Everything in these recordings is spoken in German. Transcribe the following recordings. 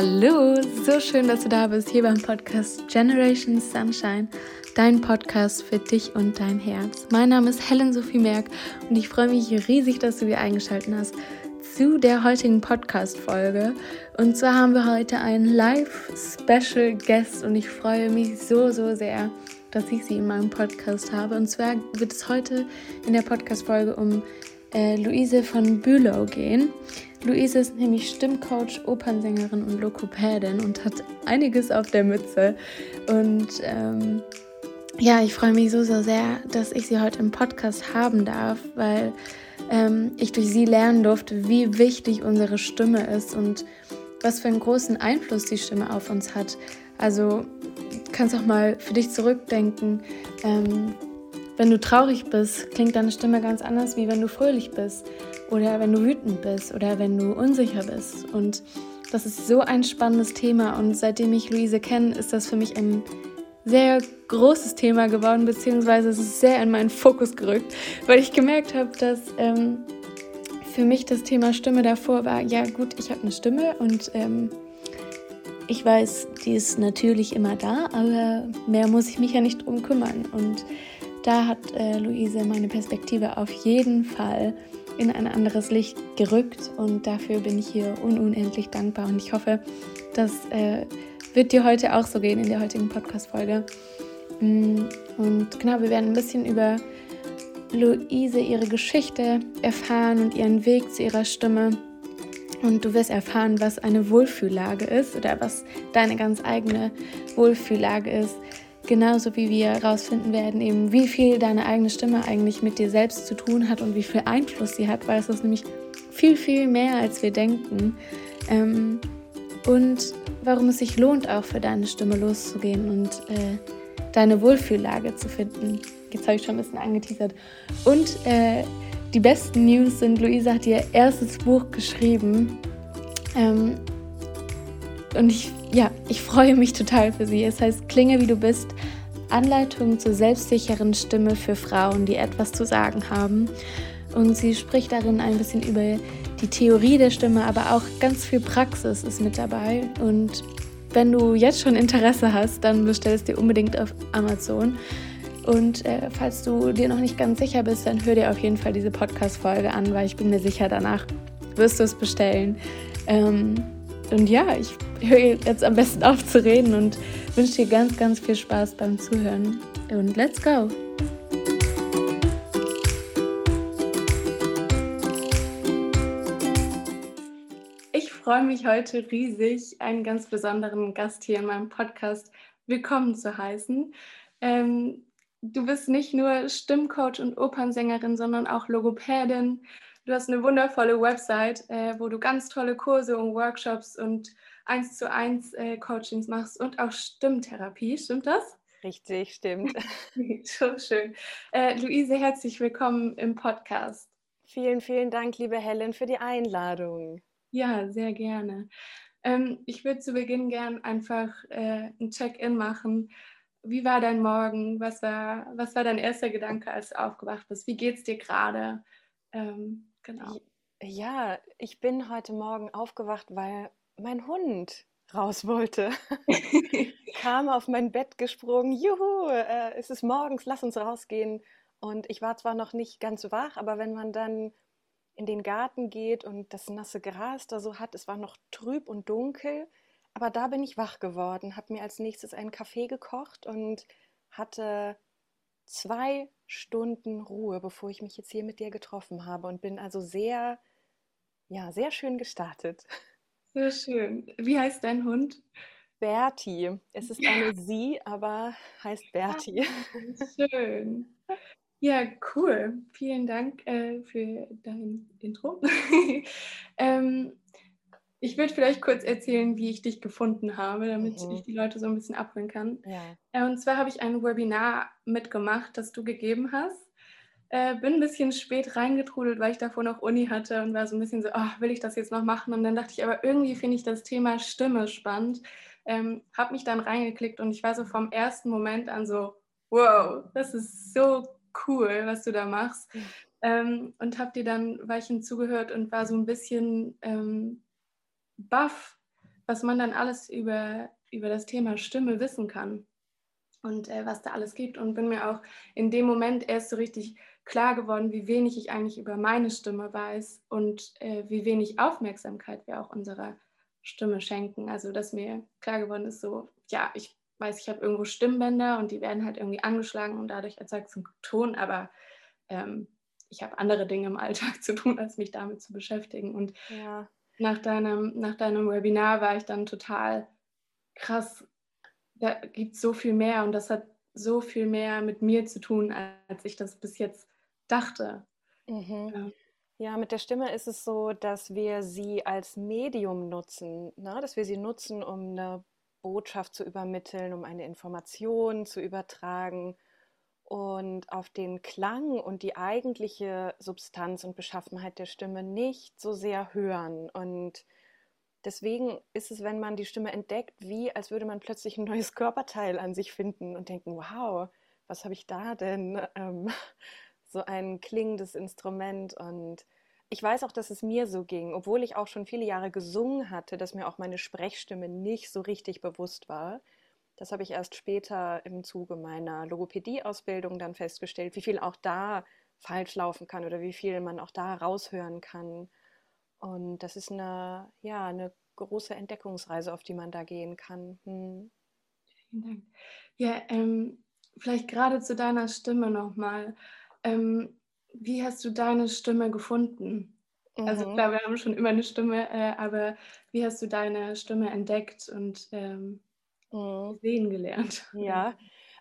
Hallo, so schön, dass du da bist, hier beim Podcast Generation Sunshine, dein Podcast für dich und dein Herz. Mein Name ist Helen Sophie Merck und ich freue mich riesig, dass du wieder eingeschaltet hast zu der heutigen Podcast-Folge. Und zwar haben wir heute einen Live-Special Guest und ich freue mich so, so sehr, dass ich sie in meinem Podcast habe. Und zwar wird es heute in der Podcast-Folge um äh, Luise von Bülow gehen. Luise ist nämlich Stimmcoach, Opernsängerin und Lokopädin und hat einiges auf der Mütze. Und ähm, ja, ich freue mich so, so sehr, dass ich sie heute im Podcast haben darf, weil ähm, ich durch sie lernen durfte, wie wichtig unsere Stimme ist und was für einen großen Einfluss die Stimme auf uns hat. Also kannst auch mal für dich zurückdenken. Ähm, wenn du traurig bist, klingt deine Stimme ganz anders, wie wenn du fröhlich bist oder wenn du wütend bist oder wenn du unsicher bist. Und das ist so ein spannendes Thema und seitdem ich Luise kenne, ist das für mich ein sehr großes Thema geworden, beziehungsweise es ist sehr in meinen Fokus gerückt, weil ich gemerkt habe, dass ähm, für mich das Thema Stimme davor war, ja gut, ich habe eine Stimme und ähm, ich weiß, die ist natürlich immer da, aber mehr muss ich mich ja nicht drum kümmern. Und da hat äh, Luise meine Perspektive auf jeden Fall in ein anderes Licht gerückt und dafür bin ich hier unendlich dankbar und ich hoffe, das äh, wird dir heute auch so gehen in der heutigen Podcast-Folge. Mm, und genau, wir werden ein bisschen über Luise, ihre Geschichte erfahren und ihren Weg zu ihrer Stimme. Und du wirst erfahren, was eine Wohlfühllage ist oder was deine ganz eigene Wohlfühllage ist. Genauso wie wir herausfinden werden, eben wie viel deine eigene Stimme eigentlich mit dir selbst zu tun hat und wie viel Einfluss sie hat, weil es ist nämlich viel, viel mehr, als wir denken. Ähm, und warum es sich lohnt, auch für deine Stimme loszugehen und äh, deine Wohlfühllage zu finden. Jetzt habe ich schon ein bisschen angeteasert. Und äh, die besten News sind, Luisa hat ihr erstes Buch geschrieben. Ähm, und ich ja, ich freue mich total für sie. Es heißt Klinge wie du bist. Anleitung zur selbstsicheren Stimme für Frauen, die etwas zu sagen haben. Und sie spricht darin ein bisschen über die Theorie der Stimme, aber auch ganz viel Praxis ist mit dabei. Und wenn du jetzt schon Interesse hast, dann bestell es dir unbedingt auf Amazon. Und äh, falls du dir noch nicht ganz sicher bist, dann hör dir auf jeden Fall diese Podcast-Folge an, weil ich bin mir sicher, danach wirst du es bestellen. Ähm, und ja, ich höre jetzt am besten auf zu reden und wünsche dir ganz, ganz viel Spaß beim Zuhören. Und let's go! Ich freue mich heute riesig, einen ganz besonderen Gast hier in meinem Podcast willkommen zu heißen. Ähm, du bist nicht nur Stimmcoach und Opernsängerin, sondern auch Logopädin, Du hast eine wundervolle Website, äh, wo du ganz tolle Kurse und Workshops und eins zu eins äh, Coachings machst und auch Stimmtherapie. Stimmt das? Richtig, stimmt. so schön. Äh, Luise, herzlich willkommen im Podcast. Vielen, vielen Dank, liebe Helen, für die Einladung. Ja, sehr gerne. Ähm, ich würde zu Beginn gern einfach äh, ein Check-in machen. Wie war dein Morgen? Was war, was war dein erster Gedanke, als du aufgewacht bist? Wie geht es dir gerade? Ähm, Genau. Ja, ich bin heute Morgen aufgewacht, weil mein Hund raus wollte. Kam auf mein Bett gesprungen, juhu, äh, es ist morgens, lass uns rausgehen. Und ich war zwar noch nicht ganz wach, aber wenn man dann in den Garten geht und das nasse Gras da so hat, es war noch trüb und dunkel, aber da bin ich wach geworden, habe mir als nächstes einen Kaffee gekocht und hatte zwei Stunden Ruhe, bevor ich mich jetzt hier mit dir getroffen habe und bin also sehr, ja, sehr schön gestartet. Sehr schön. Wie heißt dein Hund? Berti. Es ist eine Sie, aber heißt Berti. schön. Ja, cool. Vielen Dank äh, für dein Intro. ähm, ich würde vielleicht kurz erzählen, wie ich dich gefunden habe, damit mhm. ich die Leute so ein bisschen abholen kann. Ja. Äh, und zwar habe ich ein Webinar mitgemacht, das du gegeben hast. Äh, bin ein bisschen spät reingetrudelt, weil ich davor noch Uni hatte und war so ein bisschen so, oh, will ich das jetzt noch machen? Und dann dachte ich, aber irgendwie finde ich das Thema Stimme spannend. Ähm, habe mich dann reingeklickt und ich war so vom ersten Moment an so, wow, das ist so cool, was du da machst. Mhm. Ähm, und habe dir dann Weichen zugehört und war so ein bisschen ähm, baff, was man dann alles über, über das Thema Stimme wissen kann und äh, was da alles gibt. Und bin mir auch in dem Moment erst so richtig klar geworden, wie wenig ich eigentlich über meine Stimme weiß und äh, wie wenig Aufmerksamkeit wir auch unserer Stimme schenken. Also, dass mir klar geworden ist, so, ja, ich weiß, ich habe irgendwo Stimmbänder und die werden halt irgendwie angeschlagen und dadurch erzeugt es einen Ton, aber ähm, ich habe andere Dinge im Alltag zu tun, als mich damit zu beschäftigen. Und ja. nach, deinem, nach deinem Webinar war ich dann total krass, da gibt es so viel mehr und das hat so viel mehr mit mir zu tun, als ich das bis jetzt dachte. Mhm. Ja. Ja, mit der Stimme ist es so, dass wir sie als Medium nutzen, ne? dass wir sie nutzen, um eine Botschaft zu übermitteln, um eine Information zu übertragen und auf den Klang und die eigentliche Substanz und Beschaffenheit der Stimme nicht so sehr hören. Und deswegen ist es, wenn man die Stimme entdeckt, wie als würde man plötzlich ein neues Körperteil an sich finden und denken, wow, was habe ich da denn? Ähm, so ein klingendes Instrument und ich weiß auch, dass es mir so ging, obwohl ich auch schon viele Jahre gesungen hatte, dass mir auch meine Sprechstimme nicht so richtig bewusst war. Das habe ich erst später im Zuge meiner Logopädie-Ausbildung dann festgestellt, wie viel auch da falsch laufen kann oder wie viel man auch da raushören kann. Und das ist eine, ja, eine große Entdeckungsreise, auf die man da gehen kann. Hm. Vielen Dank. Ja, ähm, vielleicht gerade zu deiner Stimme nochmal. Ähm, wie hast du deine Stimme gefunden? Also mhm. Also klar, wir haben schon immer eine Stimme, äh, aber wie hast du deine Stimme entdeckt und ähm, mhm. sehen gelernt? Ja,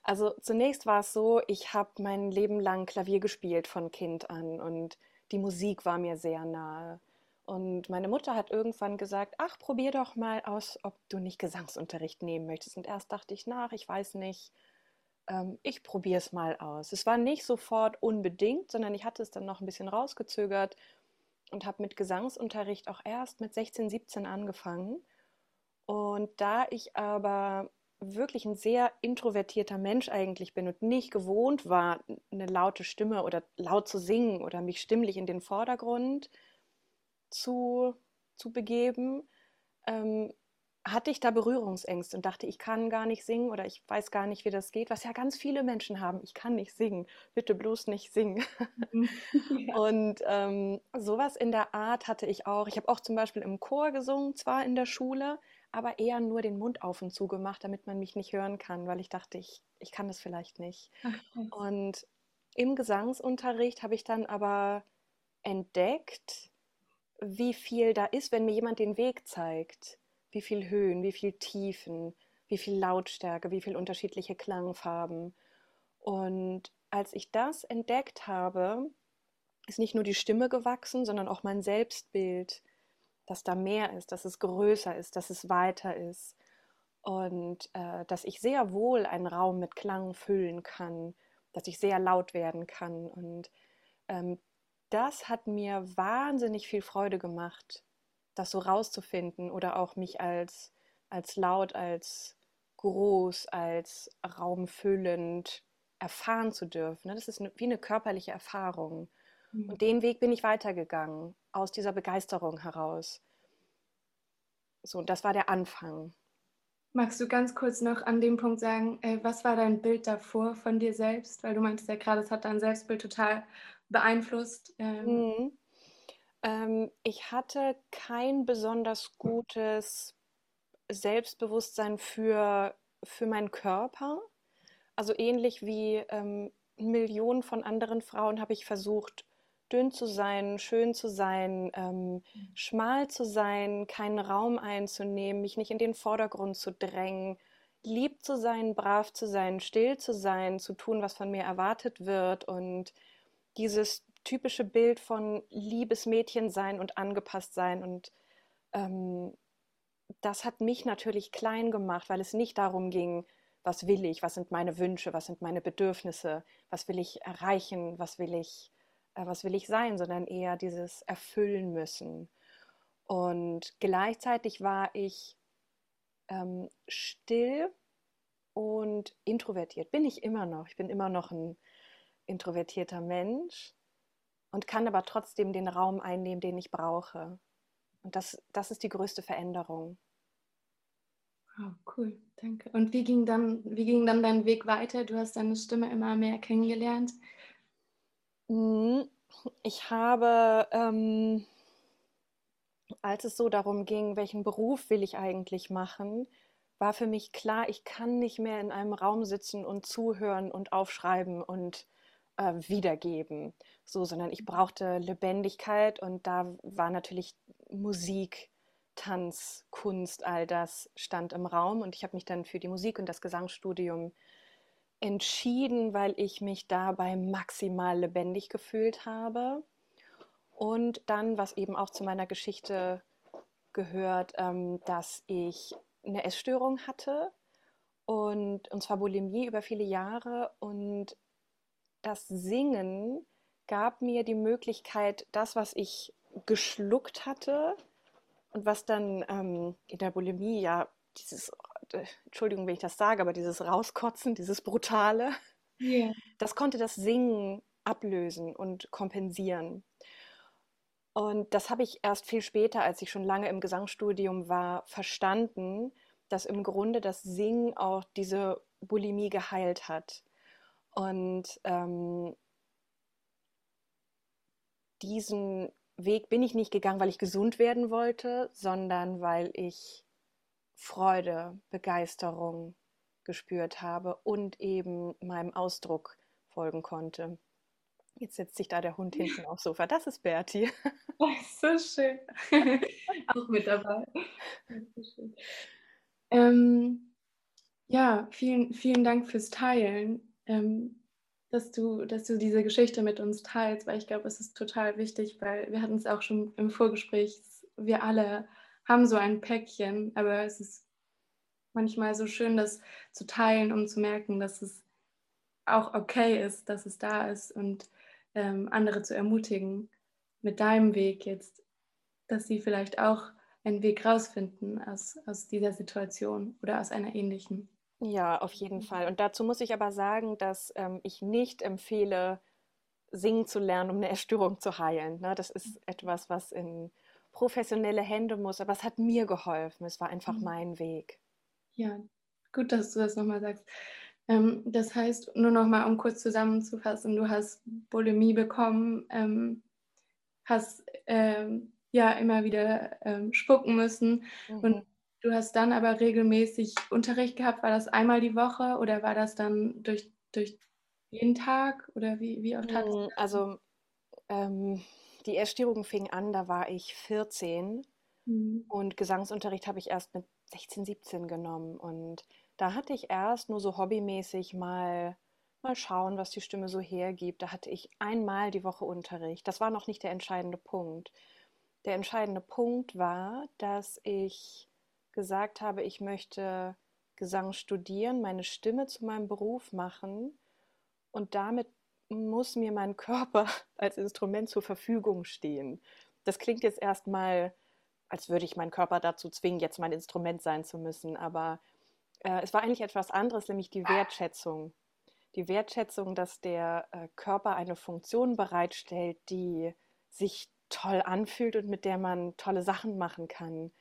also zunächst war es so, ich habe mein Leben lang Klavier gespielt von Kind an und die Musik war mir sehr nahe. Und meine Mutter hat irgendwann gesagt, ach, probier doch mal aus, ob du nicht Gesangsunterricht nehmen möchtest. Und erst dachte ich nach, ich weiß nicht, ähm, ich probiere es mal aus. Es war nicht sofort unbedingt, sondern ich hatte es dann noch ein bisschen rausgezögert und habe mit Gesangsunterricht auch erst mit 16, 17 angefangen. Und da ich aber wirklich ein sehr introvertierter Mensch eigentlich bin und nicht gewohnt war, eine laute Stimme oder laut zu singen oder mich stimmlich in den Vordergrund zu, zu begeben, ähm, hatte ich da Berührungsängste und dachte, ich kann gar nicht singen oder ich weiß gar nicht, wie das geht, was ja ganz viele Menschen haben. Ich kann nicht singen, bitte bloß nicht singen. Mhm. ja. Und ähm, sowas in der Art hatte ich auch. Ich habe auch zum Beispiel im Chor gesungen, zwar in der Schule, aber eher nur den Mund auf und zu gemacht, damit man mich nicht hören kann, weil ich dachte, ich, ich kann das vielleicht nicht. Ach, und im Gesangsunterricht habe ich dann aber entdeckt, wie viel da ist, wenn mir jemand den Weg zeigt wie viel Höhen, wie viel Tiefen, wie viel Lautstärke, wie viel unterschiedliche Klangfarben. Und als ich das entdeckt habe, ist nicht nur die Stimme gewachsen, sondern auch mein Selbstbild, dass da mehr ist, dass es größer ist, dass es weiter ist und äh, dass ich sehr wohl einen Raum mit Klang füllen kann, dass ich sehr laut werden kann. Und ähm, das hat mir wahnsinnig viel Freude gemacht, das so rauszufinden oder auch mich als, als laut, als groß, als raumfüllend erfahren zu dürfen. Ne? Das ist wie eine körperliche Erfahrung. Mhm. Und den Weg bin ich weitergegangen, aus dieser Begeisterung heraus. So, und das war der Anfang. Magst du ganz kurz noch an dem Punkt sagen, äh, was war dein Bild davor von dir selbst? Weil du meintest ja gerade, es hat dein Selbstbild total beeinflusst. Ähm, mhm. Ähm, ich hatte kein besonders gutes Selbstbewusstsein für, für meinen Körper. Also ähnlich wie ähm, Millionen von anderen Frauen habe ich versucht, dünn zu sein, schön zu sein, ähm, mhm. schmal zu sein, keinen Raum einzunehmen, mich nicht in den Vordergrund zu drängen, lieb zu sein, brav zu sein, still zu sein, zu tun, was von mir erwartet wird und dieses typische Bild von liebes Mädchen sein und angepasst sein. Und ähm, das hat mich natürlich klein gemacht, weil es nicht darum ging, was will ich, was sind meine Wünsche, was sind meine Bedürfnisse, was will ich erreichen, was will ich, äh, was will ich sein, sondern eher dieses Erfüllen müssen. Und gleichzeitig war ich ähm, still und introvertiert. Bin ich immer noch. Ich bin immer noch ein introvertierter Mensch und kann aber trotzdem den Raum einnehmen, den ich brauche. Und das, das ist die größte Veränderung. Oh, cool, danke. Und wie ging, dann, wie ging dann dein Weg weiter? Du hast deine Stimme immer mehr kennengelernt. Mhm. Ich habe, ähm, als es so darum ging, welchen Beruf will ich eigentlich machen, war für mich klar, ich kann nicht mehr in einem Raum sitzen und zuhören und aufschreiben und äh, wiedergeben, so, sondern ich brauchte Lebendigkeit und da war natürlich Musik, Tanz, Kunst, all das stand im Raum und ich habe mich dann für die Musik und das Gesangsstudium entschieden, weil ich mich dabei maximal lebendig gefühlt habe. Und dann, was eben auch zu meiner Geschichte gehört, ähm, dass ich eine Essstörung hatte und, und zwar Bulimie über viele Jahre und das Singen gab mir die Möglichkeit, das, was ich geschluckt hatte und was dann ähm, in der Bulimie ja dieses, äh, Entschuldigung, wenn ich das sage, aber dieses Rauskotzen, dieses Brutale, yeah. das konnte das Singen ablösen und kompensieren. Und das habe ich erst viel später, als ich schon lange im Gesangsstudium war, verstanden, dass im Grunde das Singen auch diese Bulimie geheilt hat. Und ähm, diesen Weg bin ich nicht gegangen, weil ich gesund werden wollte, sondern weil ich Freude, Begeisterung gespürt habe und eben meinem Ausdruck folgen konnte. Jetzt setzt sich da der Hund hinten aufs Sofa. Das ist Berti. so schön. Auch mit dabei. So ähm, ja, vielen, vielen Dank fürs Teilen, ähm, dass, du, dass du diese Geschichte mit uns teilst, weil ich glaube, es ist total wichtig, weil wir hatten es auch schon im Vorgespräch, wir alle haben so ein Päckchen, aber es ist manchmal so schön, das zu teilen, um zu merken, dass es auch okay ist, dass es da ist und ähm, andere zu ermutigen mit deinem Weg jetzt, dass sie vielleicht auch einen Weg rausfinden aus, aus dieser Situation oder aus einer ähnlichen. Ja, auf jeden Fall. Und dazu muss ich aber sagen, dass ähm, ich nicht empfehle, singen zu lernen, um eine Erstörung zu heilen. Ne? Das ist etwas, was in professionelle Hände muss, aber es hat mir geholfen. Es war einfach mhm. mein Weg. Ja, gut, dass du das nochmal sagst. Ähm, das heißt, nur noch mal, um kurz zusammenzufassen, du hast Bulimie bekommen, ähm, hast ähm, ja immer wieder ähm, spucken müssen mhm. und du hast dann aber regelmäßig Unterricht gehabt. War das einmal die Woche oder war das dann durch, durch jeden Tag oder wie, wie oft hattest du Also ähm, die Essstörung fing an, da war ich 14 mhm. und Gesangsunterricht habe ich erst mit 16, 17 genommen und da hatte ich erst nur so hobbymäßig mal mal schauen, was die Stimme so hergibt. Da hatte ich einmal die Woche Unterricht. Das war noch nicht der entscheidende Punkt. Der entscheidende Punkt war, dass ich gesagt habe, ich möchte Gesang studieren, meine Stimme zu meinem Beruf machen und damit muss mir mein Körper als Instrument zur Verfügung stehen. Das klingt jetzt erstmal, als würde ich meinen Körper dazu zwingen, jetzt mein Instrument sein zu müssen, aber äh, es war eigentlich etwas anderes, nämlich die Wertschätzung. Die Wertschätzung, dass der äh, Körper eine Funktion bereitstellt, die sich toll anfühlt und mit der man tolle Sachen machen kann.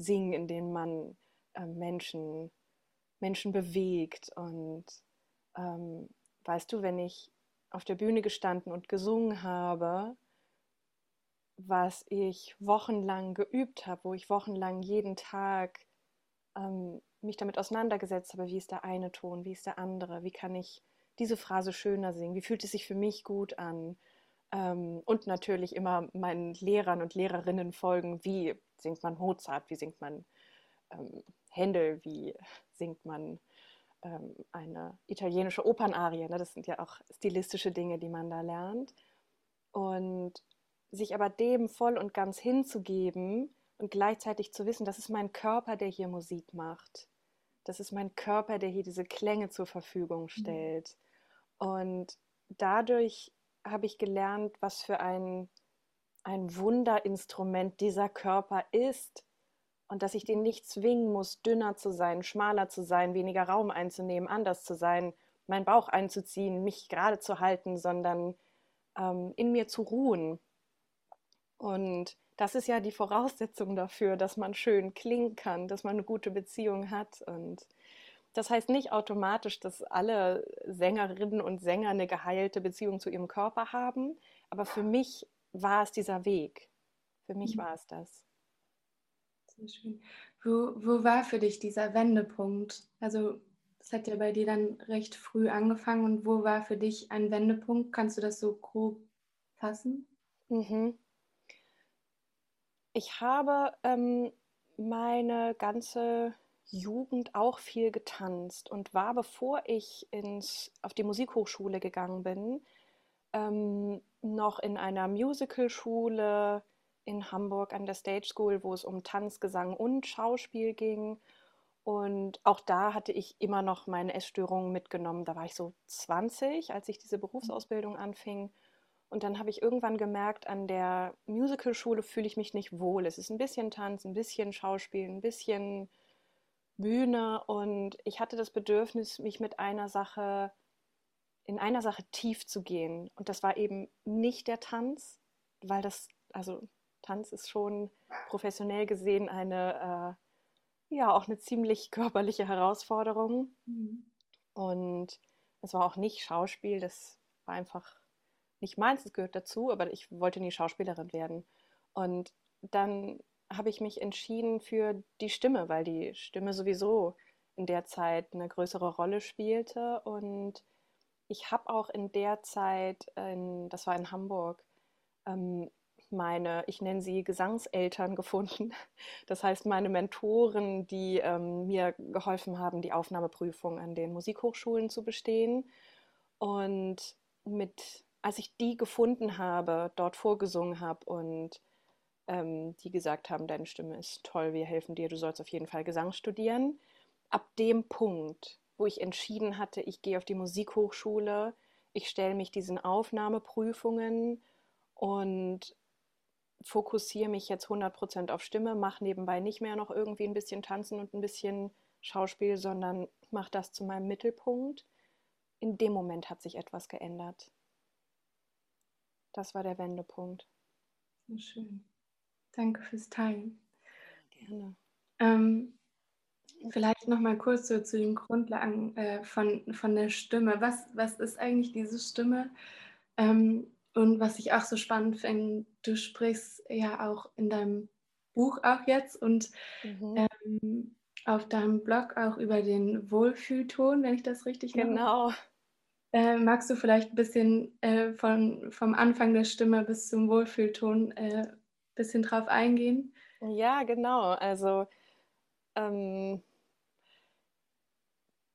Singen, in denen man äh, Menschen, Menschen bewegt. Und ähm, weißt du, wenn ich auf der Bühne gestanden und gesungen habe, was ich wochenlang geübt habe, wo ich wochenlang jeden Tag ähm, mich damit auseinandergesetzt habe, wie ist der eine Ton, wie ist der andere, wie kann ich diese Phrase schöner singen, wie fühlt es sich für mich gut an. Ähm, und natürlich immer meinen Lehrern und Lehrerinnen folgen, wie singt man Mozart, wie singt man ähm, Händel, wie singt man ähm, eine italienische Opernarie. Ne? Das sind ja auch stilistische Dinge, die man da lernt. Und sich aber dem voll und ganz hinzugeben und gleichzeitig zu wissen, das ist mein Körper, der hier Musik macht das ist mein Körper, der hier diese Klänge zur Verfügung mhm. stellt. Mhm. Und dadurch habe ich gelernt, was für ein, ein Wunderinstrument dieser Körper ist und dass ich den nicht zwingen muss, dünner zu sein, schmaler zu sein, weniger Raum einzunehmen, anders zu sein, meinen Bauch einzuziehen, mich gerade zu halten, sondern ähm, in mir zu ruhen. Und das ist ja die Voraussetzung dafür, dass man schön klingen kann, dass man eine gute Beziehung hat. Und das heißt nicht automatisch, dass alle Sängerinnen und Sänger eine geheilte Beziehung zu ihrem Körper haben. Aber für mich war es dieser Weg. Für mich mhm. war es das. Sehr schön. Wo, wo war für dich dieser Wendepunkt? Also es hat ja bei dir dann recht früh angefangen und wo war für dich ein Wendepunkt? Kannst du das so grob fassen? Mhm. Ich habe ähm, meine ganze Jugend auch viel getanzt und war, bevor ich ins, auf die Musikhochschule gegangen bin, ähm, noch in einer Musicalschule in Hamburg an der Stage School, wo es um Tanz, Gesang und Schauspiel ging. Und auch da hatte ich immer noch meine Essstörungen mitgenommen. Da war ich so 20, als ich diese Berufsausbildung anfing. Und dann habe ich irgendwann gemerkt, an der Musicalschule fühle ich mich nicht wohl. Es ist ein bisschen Tanz, ein bisschen Schauspiel, ein bisschen Bühne. Und ich hatte das Bedürfnis, mich mit einer Sache, in einer Sache tief zu gehen. Und das war eben nicht der Tanz, weil das, also Tanz ist schon professionell gesehen eine, äh, ja, auch eine ziemlich körperliche Herausforderung. Mhm. Und es war auch nicht Schauspiel, das war einfach nicht meins, es gehört dazu, aber ich wollte nie Schauspielerin werden. Und dann habe ich mich entschieden für die Stimme, weil die Stimme sowieso in der Zeit eine größere Rolle spielte. Und ich habe auch in der Zeit, in, das war in Hamburg, ähm, meine, ich nenne sie Gesangseltern gefunden. Das heißt, meine Mentoren, die ähm, mir geholfen haben, die Aufnahmeprüfung an den Musikhochschulen zu bestehen. Und mit als ich die gefunden habe, dort vorgesungen habe und ähm, die gesagt haben, deine Stimme ist toll, wir helfen dir, du sollst auf jeden Fall Gesang studieren. Ab dem Punkt, wo ich entschieden hatte, ich gehe auf die Musikhochschule, ich stelle mich diesen Aufnahmeprüfungen und fokussiere mich jetzt 100% auf Stimme, mache nebenbei nicht mehr noch irgendwie ein bisschen Tanzen und ein bisschen Schauspiel, sondern mache das zu meinem Mittelpunkt. In dem Moment hat sich etwas geändert. Das war der Wendepunkt. So schön. Danke fürs Teilen. Gerne. Ähm, vielleicht noch mal kurz so zu den Grundlagen äh, von, von der Stimme. Was, was ist eigentlich diese Stimme? Ähm, und was ich auch so spannend finde, du sprichst ja auch in deinem Buch auch jetzt und mhm. ähm, auf deinem Blog auch über den Wohlfühlton, wenn ich das richtig Genau. Äh, magst du vielleicht ein bisschen äh, von, vom Anfang der Stimme bis zum Wohlfühlton äh, bisschen drauf eingehen? Ja, genau. Also ähm,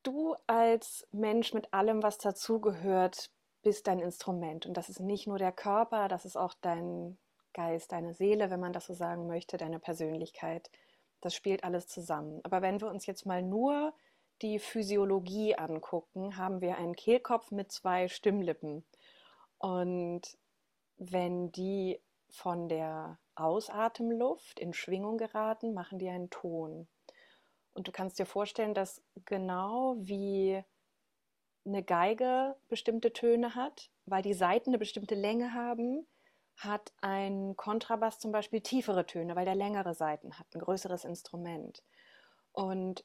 du als Mensch mit allem, was dazugehört, bist dein Instrument. Und das ist nicht nur der Körper, das ist auch dein Geist, deine Seele, wenn man das so sagen möchte, deine Persönlichkeit. Das spielt alles zusammen. Aber wenn wir uns jetzt mal nur die Physiologie angucken, haben wir einen Kehlkopf mit zwei Stimmlippen. Und wenn die von der Ausatemluft in Schwingung geraten, machen die einen Ton. Und du kannst dir vorstellen, dass genau wie eine Geige bestimmte Töne hat, weil die Saiten eine bestimmte Länge haben, hat ein Kontrabass zum Beispiel tiefere Töne, weil der längere Saiten hat, ein größeres Instrument. Und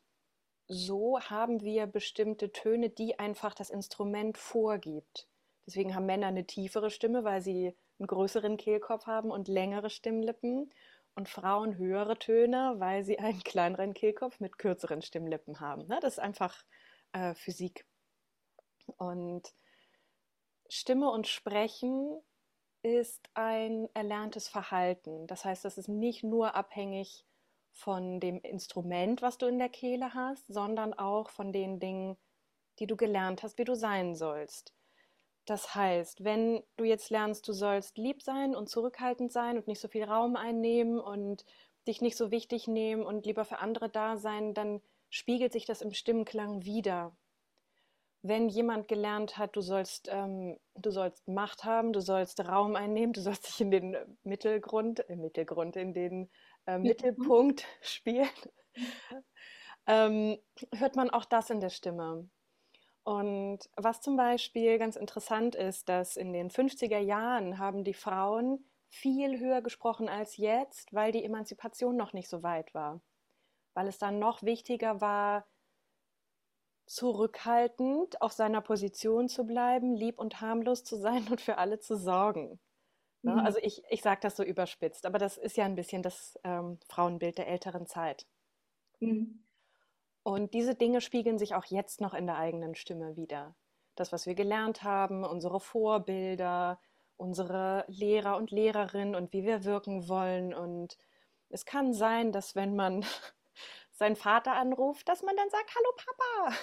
so haben wir bestimmte Töne, die einfach das Instrument vorgibt. Deswegen haben Männer eine tiefere Stimme, weil sie einen größeren Kehlkopf haben und längere Stimmlippen. Und Frauen höhere Töne, weil sie einen kleineren Kehlkopf mit kürzeren Stimmlippen haben. Ne, das ist einfach äh, Physik. Und Stimme und Sprechen ist ein erlerntes Verhalten. Das heißt, das ist nicht nur abhängig von dem Instrument, was du in der Kehle hast, sondern auch von den Dingen, die du gelernt hast, wie du sein sollst. Das heißt, wenn du jetzt lernst, du sollst lieb sein und zurückhaltend sein und nicht so viel Raum einnehmen und dich nicht so wichtig nehmen und lieber für andere da sein, dann spiegelt sich das im Stimmklang wieder. Wenn jemand gelernt hat, du sollst, ähm, du sollst Macht haben, du sollst Raum einnehmen, du sollst dich in den Mittelgrund, äh, Mittelgrund, in den äh, Mittelpunkt spielen, ähm, hört man auch das in der Stimme. Und was zum Beispiel ganz interessant ist, dass in den 50er Jahren haben die Frauen viel höher gesprochen als jetzt, weil die Emanzipation noch nicht so weit war. Weil es dann noch wichtiger war, zurückhaltend auf seiner Position zu bleiben, lieb und harmlos zu sein und für alle zu sorgen. Ne? Mhm. Also ich, ich sage das so überspitzt, aber das ist ja ein bisschen das ähm, Frauenbild der älteren Zeit. Mhm. Und diese Dinge spiegeln sich auch jetzt noch in der eigenen Stimme wieder. Das, was wir gelernt haben, unsere Vorbilder, unsere Lehrer und Lehrerinnen und wie wir wirken wollen. Und es kann sein, dass wenn man seinen Vater anruft, dass man dann sagt, hallo Papa.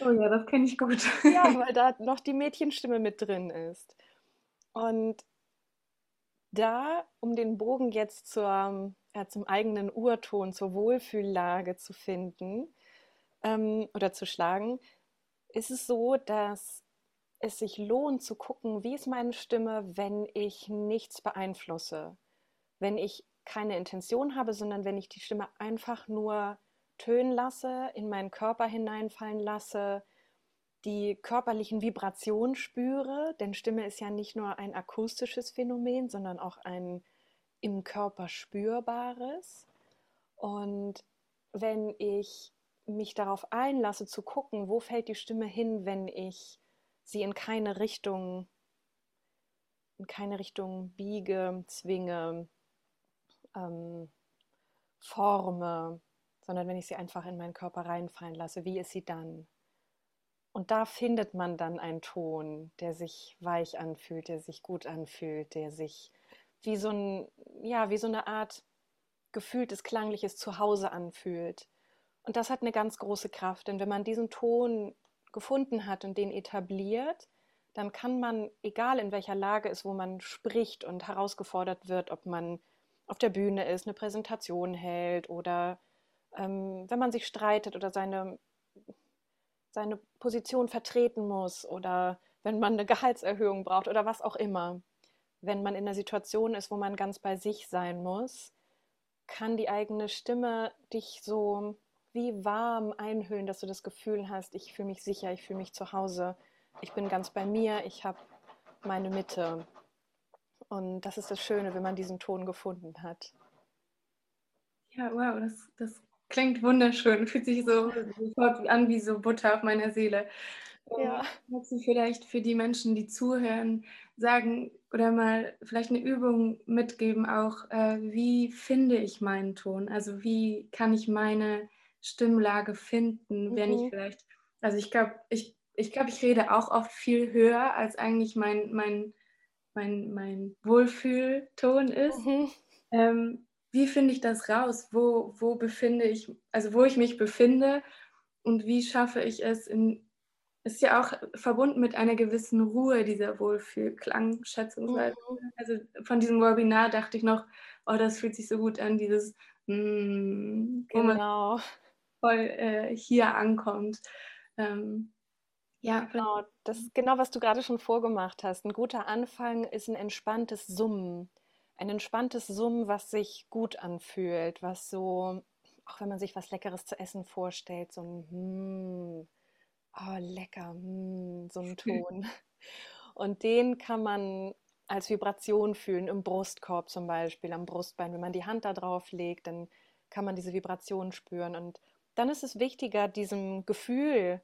Oh ja, das kenne ich gut. Ja, weil da noch die Mädchenstimme mit drin ist. Und da, um den Bogen jetzt zur, äh, zum eigenen Urton, zur Wohlfühllage zu finden ähm, oder zu schlagen, ist es so, dass es sich lohnt zu gucken, wie ist meine Stimme, wenn ich nichts beeinflusse, wenn ich keine Intention habe, sondern wenn ich die Stimme einfach nur tönen lasse, in meinen Körper hineinfallen lasse, die körperlichen Vibrationen spüre, denn Stimme ist ja nicht nur ein akustisches Phänomen, sondern auch ein im Körper spürbares. Und wenn ich mich darauf einlasse zu gucken, wo fällt die Stimme hin, wenn ich sie in keine Richtung in keine Richtung biege, zwinge, ähm, forme, sondern wenn ich sie einfach in meinen Körper reinfallen lasse, wie ist sie dann? Und da findet man dann einen Ton, der sich weich anfühlt, der sich gut anfühlt, der sich wie so ein, ja, wie so eine Art gefühltes, klangliches Zuhause anfühlt. Und das hat eine ganz große Kraft, denn wenn man diesen Ton gefunden hat und den etabliert, dann kann man, egal in welcher Lage ist, wo man spricht und herausgefordert wird, ob man auf der Bühne ist, eine Präsentation hält oder ähm, wenn man sich streitet oder seine seine Position vertreten muss oder wenn man eine Gehaltserhöhung braucht oder was auch immer. Wenn man in einer Situation ist, wo man ganz bei sich sein muss, kann die eigene Stimme dich so wie warm einhüllen, dass du das Gefühl hast, ich fühle mich sicher, ich fühle mich zu Hause, ich bin ganz bei mir, ich habe meine Mitte. Und das ist das Schöne, wenn man diesen Ton gefunden hat. Ja, wow, das, das Klingt wunderschön, fühlt sich so sofort an wie so Butter auf meiner Seele. Ja. Kannst du vielleicht für die Menschen, die zuhören, sagen oder mal vielleicht eine Übung mitgeben, auch äh, wie finde ich meinen Ton? Also wie kann ich meine Stimmlage finden, mhm. wenn ich vielleicht, also ich glaube, ich, ich glaube, ich rede auch oft viel höher, als eigentlich mein, mein, mein, mein Wohlfühlton ist. Mhm. Ähm, wie finde ich das raus? Wo, wo befinde ich, also wo ich mich befinde und wie schaffe ich es in, ist ja auch verbunden mit einer gewissen Ruhe, dieser Wohlfühlklang, schätzungsweise. Mhm. Also von diesem Webinar dachte ich noch, oh, das fühlt sich so gut an, dieses, mm, genau. voll äh, hier ankommt. Ähm, ja, genau, das ist genau, was du gerade schon vorgemacht hast. Ein guter Anfang ist ein entspanntes Summen ein entspanntes Summen, was sich gut anfühlt, was so, auch wenn man sich was Leckeres zu essen vorstellt, so ein hm, oh, lecker, hm, so ein Ton. Und den kann man als Vibration fühlen, im Brustkorb zum Beispiel, am Brustbein. Wenn man die Hand da drauf legt, dann kann man diese Vibration spüren. Und dann ist es wichtiger, diesem Gefühl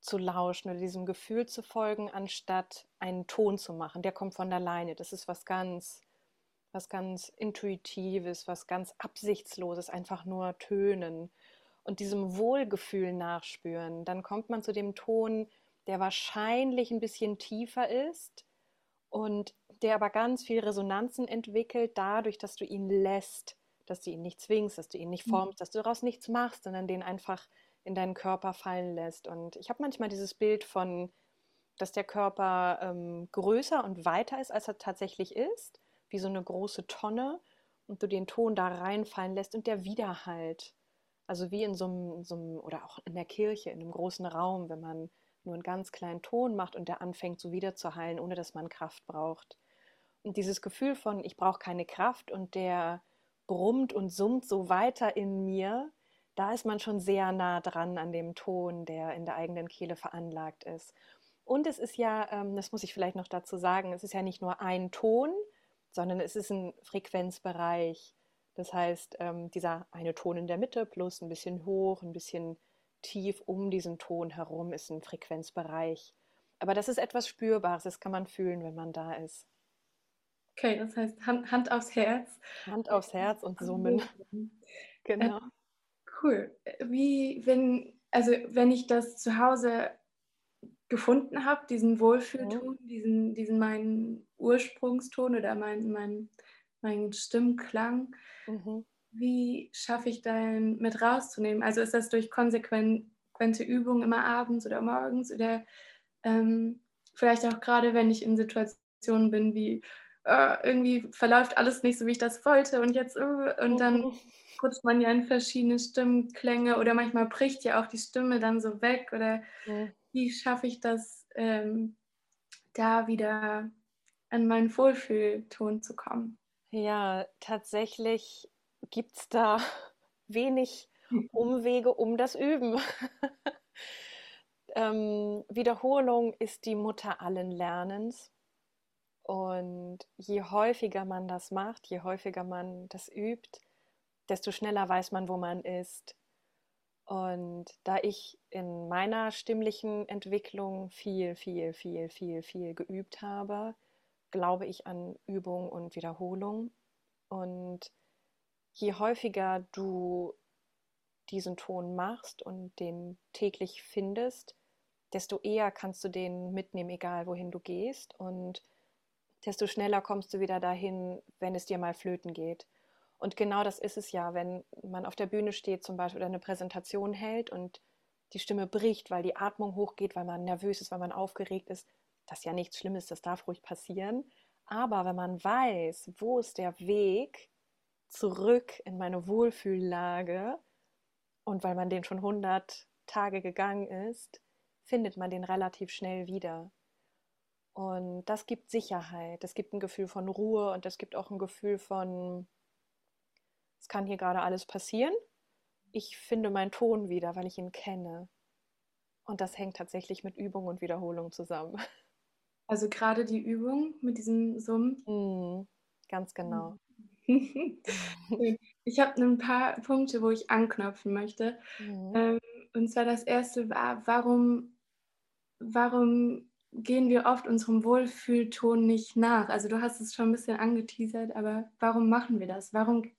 zu lauschen oder diesem Gefühl zu folgen, anstatt einen Ton zu machen. Der kommt von alleine. Das ist was ganz was ganz Intuitives, was ganz Absichtsloses, einfach nur tönen und diesem Wohlgefühl nachspüren. Dann kommt man zu dem Ton, der wahrscheinlich ein bisschen tiefer ist und der aber ganz viel Resonanzen entwickelt, dadurch, dass du ihn lässt, dass du ihn nicht zwingst, dass du ihn nicht mhm. formst, dass du daraus nichts machst, sondern den einfach in deinen Körper fallen lässt. Und ich habe manchmal dieses Bild von, dass der Körper ähm, größer und weiter ist, als er tatsächlich ist wie so eine große Tonne und du den Ton da reinfallen lässt und der Widerhalt. Also wie in so einem, so einem, oder auch in der Kirche, in einem großen Raum, wenn man nur einen ganz kleinen Ton macht und der anfängt so wieder zu heilen, ohne dass man Kraft braucht. Und dieses Gefühl von, ich brauche keine Kraft und der brummt und summt so weiter in mir, da ist man schon sehr nah dran an dem Ton, der in der eigenen Kehle veranlagt ist. Und es ist ja, ähm, das muss ich vielleicht noch dazu sagen, es ist ja nicht nur ein Ton, sondern es ist ein Frequenzbereich. Das heißt, ähm, dieser eine Ton in der Mitte plus ein bisschen hoch, ein bisschen tief um diesen Ton herum ist ein Frequenzbereich. Aber das ist etwas Spürbares, das kann man fühlen, wenn man da ist. Okay, das heißt Hand, Hand aufs Herz. Hand aufs Herz und summen. genau. Äh, cool. Wie, wenn, also wenn ich das zu Hause gefunden habe, diesen Wohlfühlton, mhm. diesen, diesen meinen Ursprungston oder meinen mein, mein Stimmklang, mhm. wie schaffe ich den mit rauszunehmen? Also ist das durch konsequente Übung immer abends oder morgens oder ähm, vielleicht auch gerade, wenn ich in Situationen bin wie äh, irgendwie verläuft alles nicht so, wie ich das wollte und jetzt äh, und dann mhm. rutscht man ja in verschiedene Stimmklänge oder manchmal bricht ja auch die Stimme dann so weg oder mhm. wie schaffe ich das ähm, da wieder an meinen Wohlfühlton zu kommen? Ja, tatsächlich gibt es da wenig Umwege um das Üben. ähm, Wiederholung ist die Mutter allen Lernens. Und je häufiger man das macht, je häufiger man das übt, desto schneller weiß man, wo man ist. Und da ich in meiner stimmlichen Entwicklung viel, viel, viel, viel, viel geübt habe, glaube ich an Übung und Wiederholung. Und je häufiger du diesen Ton machst und den täglich findest, desto eher kannst du den mitnehmen, egal wohin du gehst. Und desto schneller kommst du wieder dahin, wenn es dir mal flöten geht. Und genau das ist es ja, wenn man auf der Bühne steht zum Beispiel oder eine Präsentation hält und die Stimme bricht, weil die Atmung hochgeht, weil man nervös ist, weil man aufgeregt ist. Das ist ja nichts Schlimmes, das darf ruhig passieren. Aber wenn man weiß, wo ist der Weg zurück in meine Wohlfühllage und weil man den schon 100 Tage gegangen ist, findet man den relativ schnell wieder. Und das gibt Sicherheit, das gibt ein Gefühl von Ruhe und das gibt auch ein Gefühl von, es kann hier gerade alles passieren. Ich finde meinen Ton wieder, weil ich ihn kenne. Und das hängt tatsächlich mit Übung und Wiederholung zusammen. Also gerade die Übung mit diesem Summen. Mm, ganz genau. ich habe ein paar Punkte, wo ich anknopfen möchte. Mhm. Ähm, und zwar das erste war, warum, warum gehen wir oft unserem Wohlfühlton nicht nach? Also du hast es schon ein bisschen angeteasert, aber warum machen wir das? Warum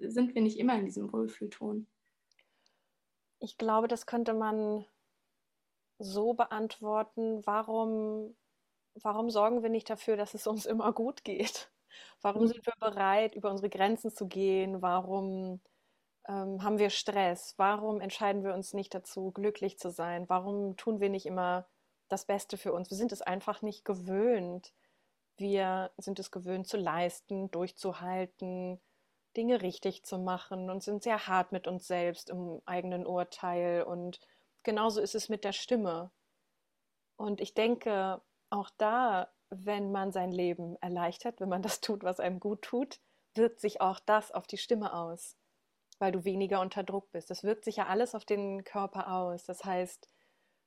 sind wir nicht immer in diesem Wohlfühlton? Ich glaube, das könnte man so beantworten, warum, warum sorgen wir nicht dafür, dass es uns immer gut geht? Warum mhm. sind wir bereit, über unsere Grenzen zu gehen? Warum ähm, haben wir Stress? Warum entscheiden wir uns nicht dazu, glücklich zu sein? Warum tun wir nicht immer das Beste für uns. Wir sind es einfach nicht gewöhnt. Wir sind es gewöhnt zu leisten, durchzuhalten, Dinge richtig zu machen und sind sehr hart mit uns selbst im eigenen Urteil. Und genauso ist es mit der Stimme. Und ich denke, auch da, wenn man sein Leben erleichtert, wenn man das tut, was einem gut tut, wirkt sich auch das auf die Stimme aus, weil du weniger unter Druck bist. Das wirkt sich ja alles auf den Körper aus. Das heißt,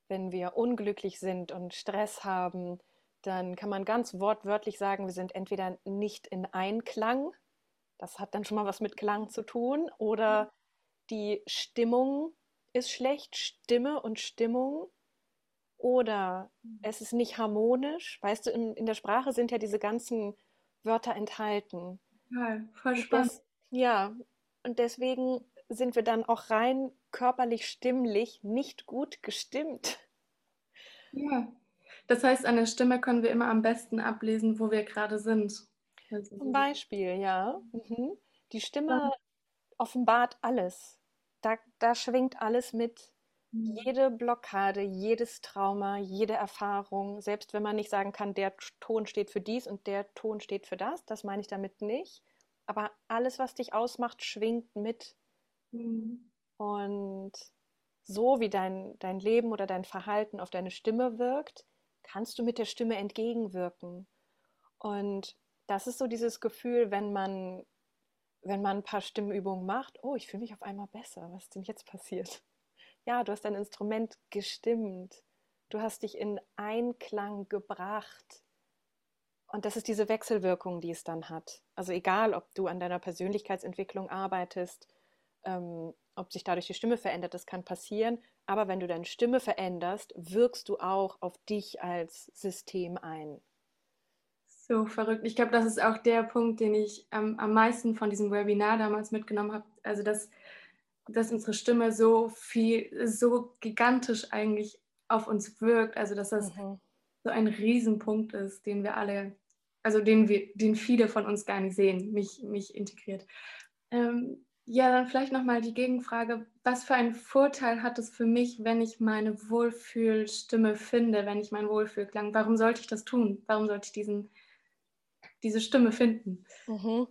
wenn wir unglücklich sind und Stress haben, dann kann man ganz wortwörtlich sagen, wir sind entweder nicht in Einklang, das hat dann schon mal was mit Klang zu tun, oder mhm. die Stimmung ist schlecht, Stimme und Stimmung, oder mhm. es ist nicht harmonisch. Weißt du, in, in der Sprache sind ja diese ganzen Wörter enthalten. Ja, voll spannend. Das, ja, und deswegen sind wir dann auch rein körperlich, stimmlich nicht gut gestimmt. Ja, das heißt, an der Stimme können wir immer am besten ablesen, wo wir gerade sind. Zum Beispiel, ja. Mhm. Die Stimme offenbart alles. Da, da schwingt alles mit. Mhm. Jede Blockade, jedes Trauma, jede Erfahrung, selbst wenn man nicht sagen kann, der Ton steht für dies und der Ton steht für das, das meine ich damit nicht. Aber alles, was dich ausmacht, schwingt mit. Mhm. Und so wie dein, dein Leben oder dein Verhalten auf deine Stimme wirkt, kannst du mit der Stimme entgegenwirken. Und das ist so dieses Gefühl, wenn man, wenn man ein paar Stimmübungen macht, oh, ich fühle mich auf einmal besser, was ist denn jetzt passiert? Ja, du hast dein Instrument gestimmt, du hast dich in Einklang gebracht Und das ist diese Wechselwirkung, die es dann hat. Also egal, ob du an deiner Persönlichkeitsentwicklung arbeitest, ähm, ob sich dadurch die Stimme verändert, das kann passieren. Aber wenn du deine Stimme veränderst, wirkst du auch auf dich als System ein. So verrückt. Ich glaube, das ist auch der Punkt, den ich ähm, am meisten von diesem Webinar damals mitgenommen habe. Also, dass, dass unsere Stimme so viel, so gigantisch eigentlich auf uns wirkt. Also, dass das mhm. so ein Riesenpunkt ist, den wir alle, also den wir, den viele von uns gar nicht sehen, mich, mich integriert. Ähm, ja, dann vielleicht nochmal die Gegenfrage. Was für einen Vorteil hat es für mich, wenn ich meine Wohlfühlstimme finde, wenn ich meinen Wohlfühlklang? Warum sollte ich das tun? Warum sollte ich diesen diese Stimme finden? Mhm.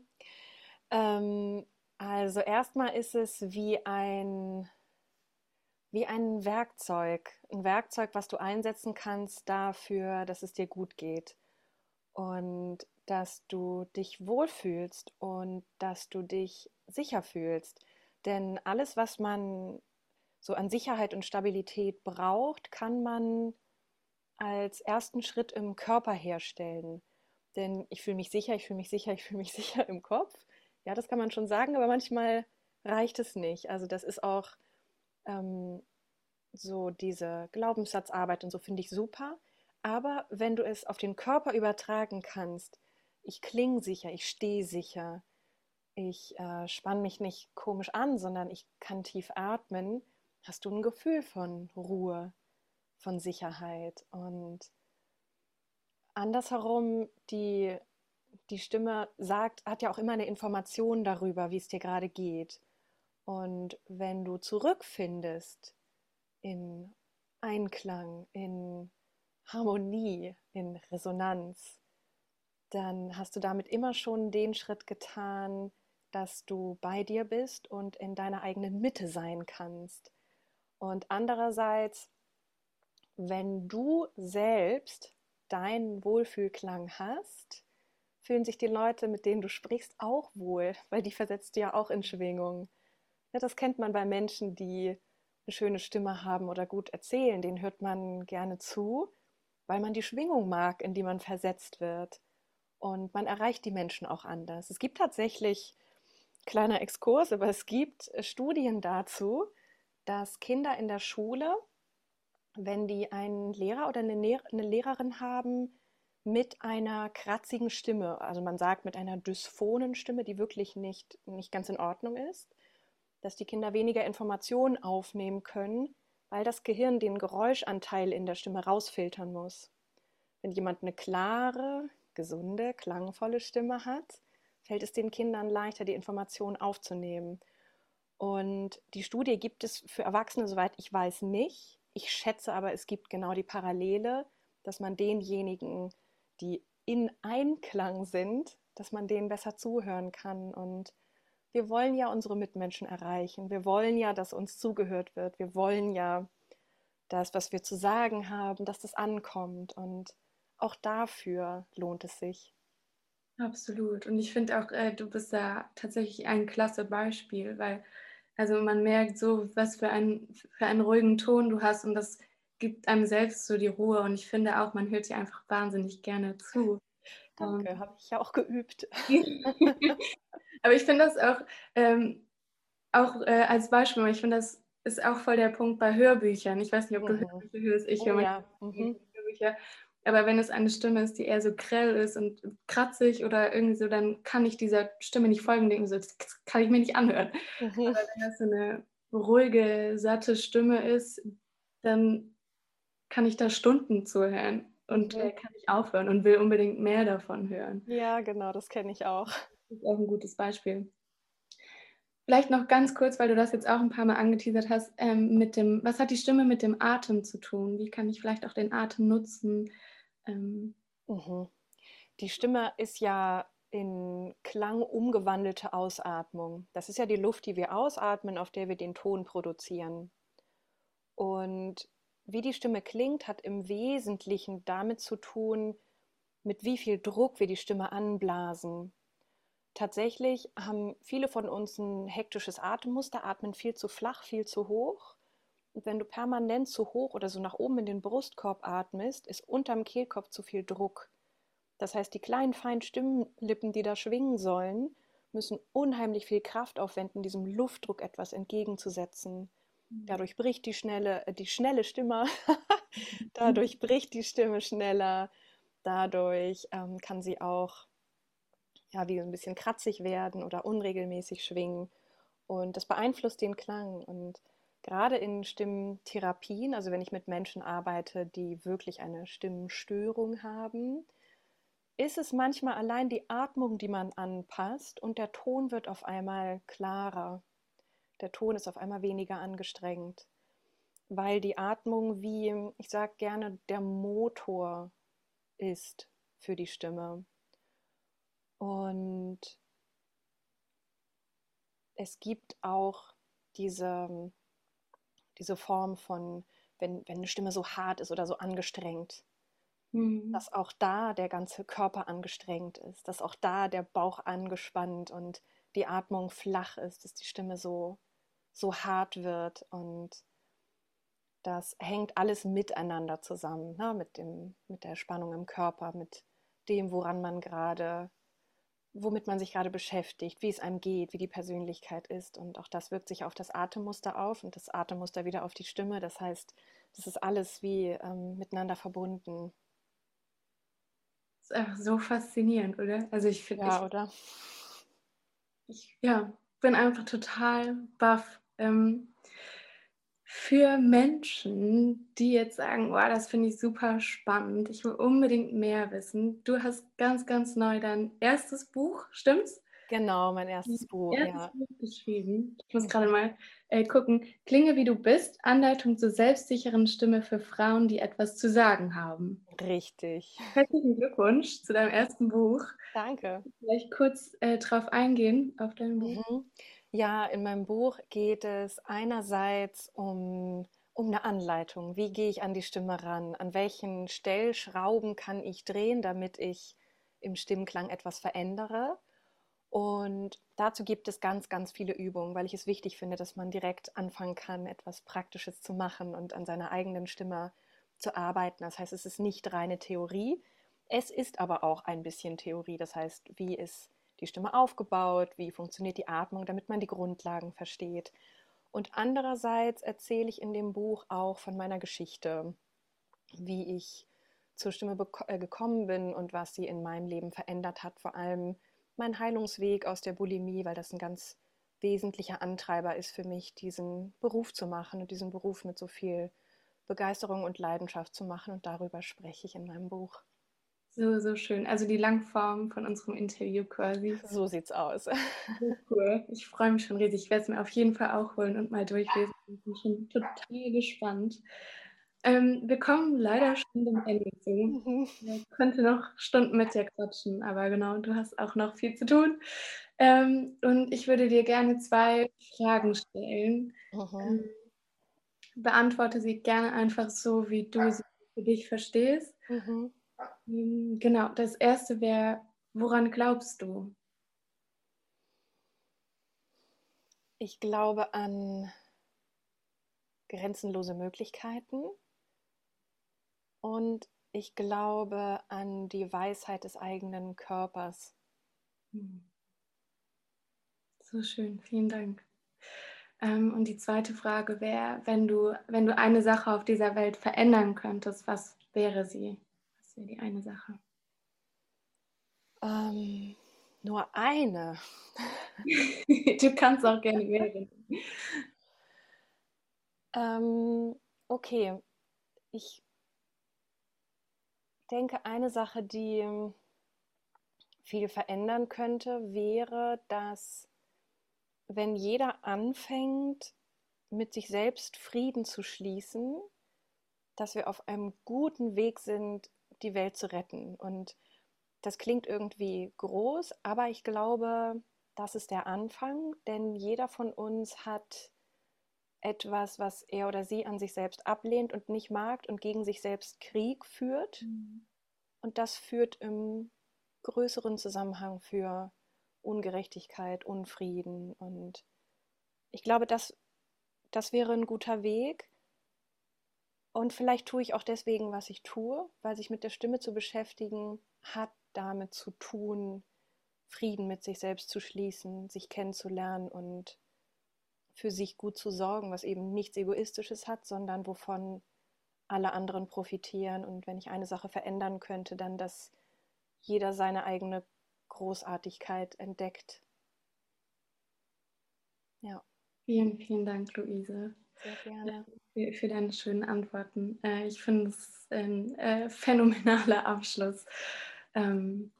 Ähm, also erstmal ist es wie ein, wie ein Werkzeug, ein Werkzeug, was du einsetzen kannst dafür, dass es dir gut geht und dass du dich wohlfühlst und dass du dich sicher fühlst. Denn alles, was man so an Sicherheit und Stabilität braucht, kann man als ersten Schritt im Körper herstellen. Denn ich fühle mich sicher, ich fühle mich sicher, ich fühle mich sicher im Kopf. Ja, das kann man schon sagen, aber manchmal reicht es nicht. Also das ist auch ähm, so diese Glaubenssatzarbeit und so finde ich super. Aber wenn du es auf den Körper übertragen kannst, ich klinge sicher, ich stehe sicher, ich äh, spanne mich nicht komisch an, sondern ich kann tief atmen, hast du ein Gefühl von Ruhe, von Sicherheit und andersherum, die, die Stimme sagt, hat ja auch immer eine Information darüber, wie es dir gerade geht. Und wenn du zurückfindest in Einklang, in Harmonie, in Resonanz, dann hast du damit immer schon den Schritt getan, dass du bei dir bist und in deiner eigenen Mitte sein kannst. Und andererseits, wenn du selbst deinen Wohlfühlklang hast, fühlen sich die Leute, mit denen du sprichst, auch wohl, weil die versetzt du ja auch in Schwingung. Ja, das kennt man bei Menschen, die eine schöne Stimme haben oder gut erzählen. Denen hört man gerne zu, weil man die Schwingung mag, in die man versetzt wird. Und man erreicht die Menschen auch anders. Es gibt tatsächlich, kleiner Exkurs, aber es gibt Studien dazu, dass Kinder in der Schule wenn die einen Lehrer oder eine, Lehrerin haben mit einer kratzigen Stimme, also man sagt mit einer dysphonen Stimme, die wirklich nicht, nicht ganz in Ordnung ist, dass die Kinder weniger Informationen aufnehmen können, weil das Gehirn den Geräuschanteil in der Stimme rausfiltern muss. Wenn jemand eine klare, gesunde, klangvolle Stimme hat, fällt es den Kindern leichter, die Informationen aufzunehmen. Und die Studie gibt es für Erwachsene, soweit ich weiß, nicht. Ich schätze aber, es gibt genau die Parallele, dass man denjenigen, die in Einklang sind, dass man denen besser zuhören kann. Und wir wollen ja unsere Mitmenschen erreichen. Wir wollen ja, dass uns zugehört wird. Wir wollen ja, dass, was wir zu sagen haben, dass das ankommt. Und auch dafür lohnt es sich. Absolut. Und ich finde auch, äh, du bist da tatsächlich ein klasse Beispiel, weil also man merkt so, was für, ein, für einen ruhigen Ton du hast und das gibt einem selbst so die Ruhe und ich finde auch, man hört dir einfach wahnsinnig gerne zu. Danke, ähm, habe ich ja auch geübt. Aber ich finde das auch, ähm, auch äh, als Beispiel, ich finde das ist auch voll der Punkt bei Hörbüchern. Ich weiß nicht, ob du mhm. Hörbücher hörst, ich oh, höre ja. mhm. Hörbücher. Aber wenn es eine Stimme ist, die eher so grell ist und kratzig oder irgendwie so, dann kann ich dieser Stimme nicht folgen. Denken so, das kann ich mir nicht anhören. Mhm. Aber wenn das so eine ruhige, satte Stimme ist, dann kann ich da Stunden zuhören und mhm. kann ich aufhören und will unbedingt mehr davon hören. Ja, genau, das kenne ich auch. Das ist auch ein gutes Beispiel. Vielleicht noch ganz kurz, weil du das jetzt auch ein paar Mal angeteasert hast, ähm, mit dem, was hat die Stimme mit dem Atem zu tun? Wie kann ich vielleicht auch den Atem nutzen? Ähm, mhm. Die Stimme ist ja in Klang umgewandelte Ausatmung. Das ist ja die Luft, die wir ausatmen, auf der wir den Ton produzieren. Und wie die Stimme klingt, hat im Wesentlichen damit zu tun, mit wie viel Druck wir die Stimme anblasen. Tatsächlich haben viele von uns ein hektisches Atemmuster, atmen viel zu flach, viel zu hoch. Und wenn du permanent zu hoch oder so nach oben in den Brustkorb atmest, ist unterm Kehlkopf zu viel Druck. Das heißt, die kleinen feinen Stimmlippen, die da schwingen sollen, müssen unheimlich viel Kraft aufwenden, diesem Luftdruck etwas entgegenzusetzen. Mhm. Dadurch bricht die schnelle, äh, die schnelle Stimme, dadurch bricht die Stimme schneller, dadurch ähm, kann sie auch ja, wie ein bisschen kratzig werden oder unregelmäßig schwingen. Und das beeinflusst den Klang. Und gerade in Stimmtherapien, also wenn ich mit Menschen arbeite, die wirklich eine Stimmstörung haben, ist es manchmal allein die Atmung, die man anpasst und der Ton wird auf einmal klarer. Der Ton ist auf einmal weniger angestrengt, weil die Atmung wie, ich sage gerne, der Motor ist für die Stimme. Und es gibt auch diese, diese Form von, wenn, wenn eine Stimme so hart ist oder so angestrengt, mhm. dass auch da der ganze Körper angestrengt ist, dass auch da der Bauch angespannt und die Atmung flach ist, dass die Stimme so, so hart wird und das hängt alles miteinander zusammen, ne? mit, dem, mit der Spannung im Körper, mit dem, woran man gerade womit man sich gerade beschäftigt, wie es einem geht, wie die Persönlichkeit ist. Und auch das wirkt sich auf das Atemmuster auf und das Atemmuster wieder auf die Stimme. Das heißt, das ist alles wie ähm, miteinander verbunden. Das ist einfach so faszinierend, oder? Also ich finde. Ja, ich, oder? Ich ja, bin einfach total baff. Ähm, für Menschen, die jetzt sagen, oh, das finde ich super spannend, ich will unbedingt mehr wissen. Du hast ganz, ganz neu dein erstes Buch, stimmt's? Genau, mein erstes Buch. Erstes ja. Buch geschrieben. Ich muss gerade mal äh, gucken. Klinge wie du bist, Anleitung zur selbstsicheren Stimme für Frauen, die etwas zu sagen haben. Richtig. Herzlichen Glückwunsch zu deinem ersten Buch. Danke. Vielleicht kurz äh, drauf eingehen auf dein Buch. Mhm. Ja, in meinem Buch geht es einerseits um, um eine Anleitung. Wie gehe ich an die Stimme ran? An welchen Stellschrauben kann ich drehen, damit ich im Stimmklang etwas verändere? Und dazu gibt es ganz, ganz viele Übungen, weil ich es wichtig finde, dass man direkt anfangen kann, etwas Praktisches zu machen und an seiner eigenen Stimme zu arbeiten. Das heißt, es ist nicht reine Theorie, es ist aber auch ein bisschen Theorie. Das heißt, wie ist die Stimme aufgebaut, wie funktioniert die Atmung, damit man die Grundlagen versteht. Und andererseits erzähle ich in dem Buch auch von meiner Geschichte, wie ich zur Stimme äh, gekommen bin und was sie in meinem Leben verändert hat. Vor allem mein Heilungsweg aus der Bulimie, weil das ein ganz wesentlicher Antreiber ist für mich, diesen Beruf zu machen und diesen Beruf mit so viel Begeisterung und Leidenschaft zu machen. Und darüber spreche ich in meinem Buch. So, so schön. Also die Langform von unserem Interview quasi. So sieht's aus. So cool. Ich freue mich schon riesig. Ich werde es mir auf jeden Fall auch holen und mal durchlesen. Ich bin schon total gespannt. Ähm, wir kommen leider schon dem Ende zu. Mhm. Ich könnte noch Stunden mit dir quatschen, aber genau, du hast auch noch viel zu tun. Ähm, und ich würde dir gerne zwei Fragen stellen. Mhm. Ähm, beantworte sie gerne einfach so, wie du sie für dich verstehst. Mhm. Hm, genau, das erste wäre, woran glaubst du? Ich glaube an grenzenlose Möglichkeiten und ich glaube an die Weisheit des eigenen Körpers. Hm. So schön, vielen Dank. Ähm, und die zweite Frage wäre, wenn du, wenn du eine Sache auf dieser Welt verändern könntest, was wäre sie? Wäre die eine Sache. Ähm, nur eine. du kannst auch gerne mehrere. Ähm, okay, ich denke, eine Sache, die viel verändern könnte, wäre, dass wenn jeder anfängt, mit sich selbst Frieden zu schließen, dass wir auf einem guten Weg sind, die Welt zu retten. Und das klingt irgendwie groß, aber ich glaube, das ist der Anfang, denn jeder von uns hat etwas, was er oder sie an sich selbst ablehnt und nicht mag und gegen sich selbst Krieg führt. Mhm. Und das führt im größeren Zusammenhang für Ungerechtigkeit, Unfrieden. Und ich glaube, das, das wäre ein guter Weg. Und vielleicht tue ich auch deswegen, was ich tue, weil sich mit der Stimme zu beschäftigen hat damit zu tun, Frieden mit sich selbst zu schließen, sich kennenzulernen und für sich gut zu sorgen, was eben nichts Egoistisches hat, sondern wovon alle anderen profitieren. Und wenn ich eine Sache verändern könnte, dann, dass jeder seine eigene Großartigkeit entdeckt. Ja. Vielen, vielen Dank, Luise. Sehr gerne. Für, für deine schönen Antworten. Äh, ich finde es ein äh, phänomenaler Abschluss. Ähm,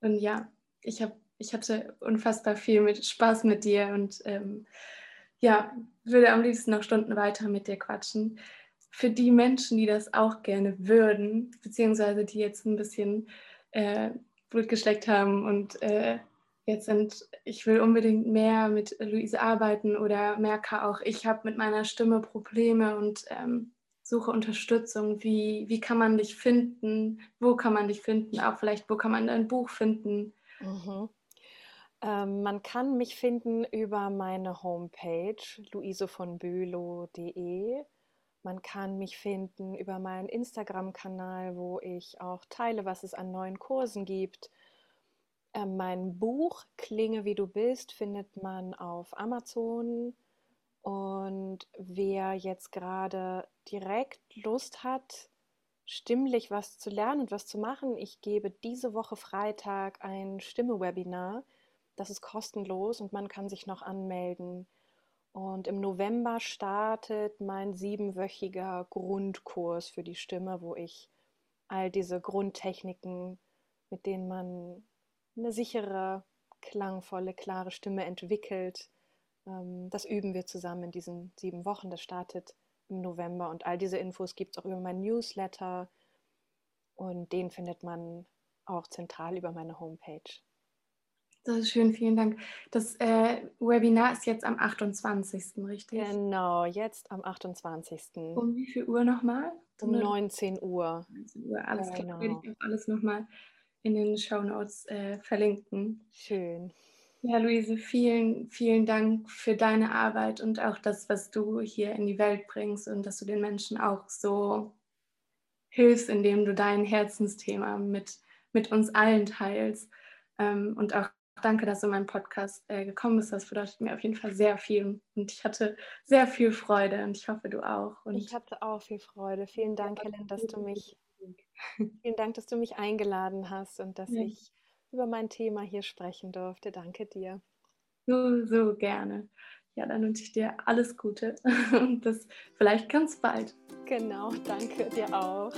und ja, ich, hab, ich hatte unfassbar viel mit Spaß mit dir und ähm, ja, würde am liebsten noch Stunden weiter mit dir quatschen. Für die Menschen, die das auch gerne würden, beziehungsweise die jetzt ein bisschen äh, Blut geschleckt haben und äh, jetzt sind, ich will unbedingt mehr mit Luise arbeiten oder merke auch, ich habe mit meiner Stimme Probleme und ähm, suche Unterstützung. Wie, wie kann man dich finden? Wo kann man dich finden? Auch vielleicht, wo kann man dein Buch finden? Mhm. Ähm, man kann mich finden über meine Homepage luisevonbülow.de. Man kann mich finden über meinen Instagram-Kanal, wo ich auch teile, was es an neuen Kursen gibt. Ähm, mein Buch Klinge wie du bist findet man auf Amazon. Und wer jetzt gerade direkt Lust hat, stimmlich was zu lernen und was zu machen, ich gebe diese Woche Freitag ein Stimme-Webinar. Das ist kostenlos und man kann sich noch anmelden. Und im November startet mein siebenwöchiger Grundkurs für die Stimme, wo ich all diese Grundtechniken, mit denen man eine sichere, klangvolle, klare Stimme entwickelt, ähm, das üben wir zusammen in diesen sieben Wochen. Das startet im November und all diese Infos gibt es auch über mein Newsletter und den findet man auch zentral über meine Homepage. Das ist schön, vielen Dank. Das äh, Webinar ist jetzt am 28. richtig? Genau, jetzt am 28. Um wie viel Uhr nochmal? Um 19 Uhr. 19 Uhr, alles genau. klar. Werde ich auch alles nochmal in den Show Notes äh, verlinken. Schön. Ja, Luise, vielen, vielen Dank für deine Arbeit und auch das, was du hier in die Welt bringst und dass du den Menschen auch so hilfst, indem du dein Herzensthema mit, mit uns allen teilst. Ähm, und auch danke, dass du in meinen Podcast äh, gekommen bist. Das bedeutet mir auf jeden Fall sehr viel. Und ich hatte sehr viel Freude und ich hoffe, du auch. Und ich hatte auch viel Freude. Vielen Dank, Helen, dass du mich, vielen Dank, dass du mich eingeladen hast und dass ja. ich über mein Thema hier sprechen durfte. Danke dir. So, so gerne. Ja, dann wünsche ich dir alles Gute und bis vielleicht ganz bald. Genau, danke dir auch.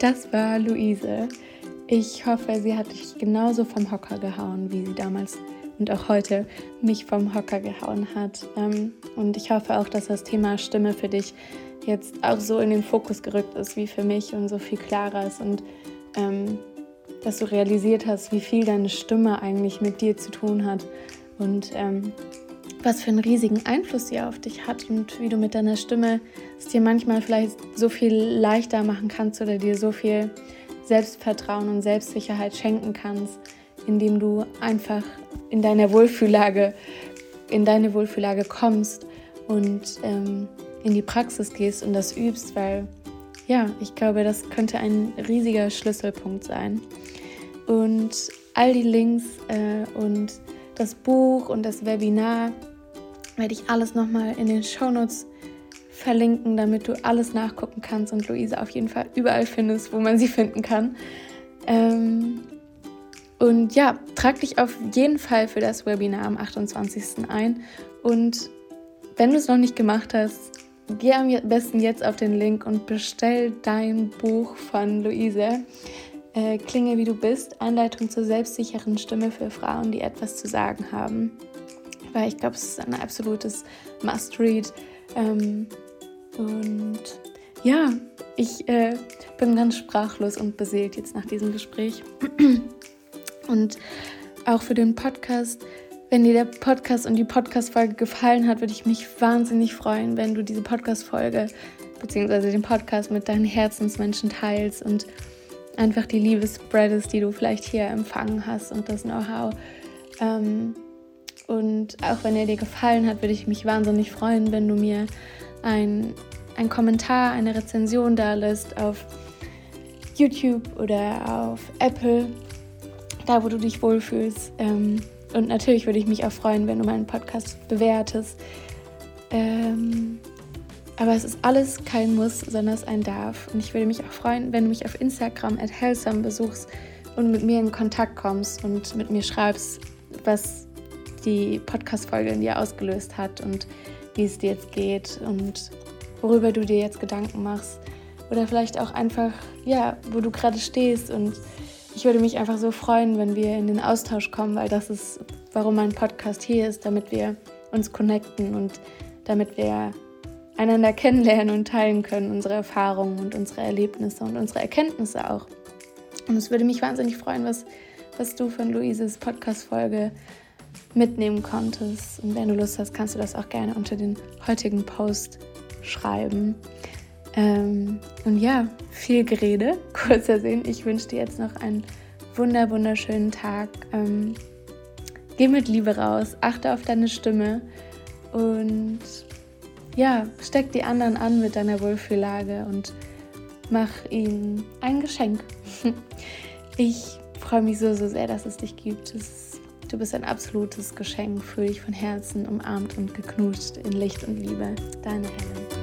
Das war Luise. Ich hoffe, sie hat dich genauso vom Hocker gehauen, wie sie damals und auch heute mich vom Hocker gehauen hat. Ähm, und ich hoffe auch, dass das Thema Stimme für dich jetzt auch so in den Fokus gerückt ist wie für mich und so viel klarer ist und ähm, dass du realisiert hast, wie viel deine Stimme eigentlich mit dir zu tun hat und ähm, was für einen riesigen Einfluss sie auf dich hat und wie du mit deiner Stimme es dir manchmal vielleicht so viel leichter machen kannst oder dir so viel Selbstvertrauen und Selbstsicherheit schenken kannst, indem du einfach in deiner Wohlfühllage, in deine Wohlfühllage kommst und ähm, in die Praxis gehst und das übst, weil ja, ich glaube, das könnte ein riesiger Schlüsselpunkt sein. Und all die Links äh, und das Buch und das Webinar werde ich alles nochmal in den Shownotes verlinken, damit du alles nachgucken kannst und Luise auf jeden Fall überall findest, wo man sie finden kann. Ähm, und ja, trag dich auf jeden Fall für das Webinar am 28. ein. Und wenn du es noch nicht gemacht hast, geh am besten jetzt auf den Link und bestell dein Buch von Luise. Äh, Klinge wie du bist, Anleitung zur selbstsicheren Stimme für Frauen, die etwas zu sagen haben weil ich glaube, es ist ein absolutes Must-Read. Ähm, und ja, ich äh, bin ganz sprachlos und beseelt jetzt nach diesem Gespräch. Und auch für den Podcast, wenn dir der Podcast und die Podcast-Folge gefallen hat, würde ich mich wahnsinnig freuen, wenn du diese Podcast-Folge bzw. den Podcast mit deinen Herzensmenschen teilst und einfach die Liebe spreadest, die du vielleicht hier empfangen hast und das Know-how. Ähm, und auch wenn er dir gefallen hat, würde ich mich wahnsinnig freuen, wenn du mir ein, einen Kommentar, eine Rezension da lässt auf YouTube oder auf Apple, da wo du dich wohlfühlst. Ähm, und natürlich würde ich mich auch freuen, wenn du meinen Podcast bewertest. Ähm, aber es ist alles kein Muss, sondern es ein Darf. Und ich würde mich auch freuen, wenn du mich auf Instagram at Hellsome besuchst und mit mir in Kontakt kommst und mit mir schreibst, was die Podcast-Folge in dir ausgelöst hat und wie es dir jetzt geht und worüber du dir jetzt Gedanken machst. Oder vielleicht auch einfach, ja, wo du gerade stehst. Und ich würde mich einfach so freuen, wenn wir in den Austausch kommen, weil das ist, warum mein Podcast hier ist, damit wir uns connecten und damit wir einander kennenlernen und teilen können, unsere Erfahrungen und unsere Erlebnisse und unsere Erkenntnisse auch. Und es würde mich wahnsinnig freuen, was, was du von Luises Podcast-Folge mitnehmen konntest. Und wenn du Lust hast, kannst du das auch gerne unter den heutigen Post schreiben. Ähm, und ja, viel Gerede, kurzer Sinn. Ich wünsche dir jetzt noch einen wunder wunderschönen Tag. Ähm, geh mit Liebe raus, achte auf deine Stimme und ja, steck die anderen an mit deiner Wohlfühllage und mach ihnen ein Geschenk. Ich freue mich so, so sehr, dass es dich gibt. Es, du bist ein absolutes Geschenk. Fühle dich von Herzen umarmt und geknutscht in Licht und Liebe. Deine Helen.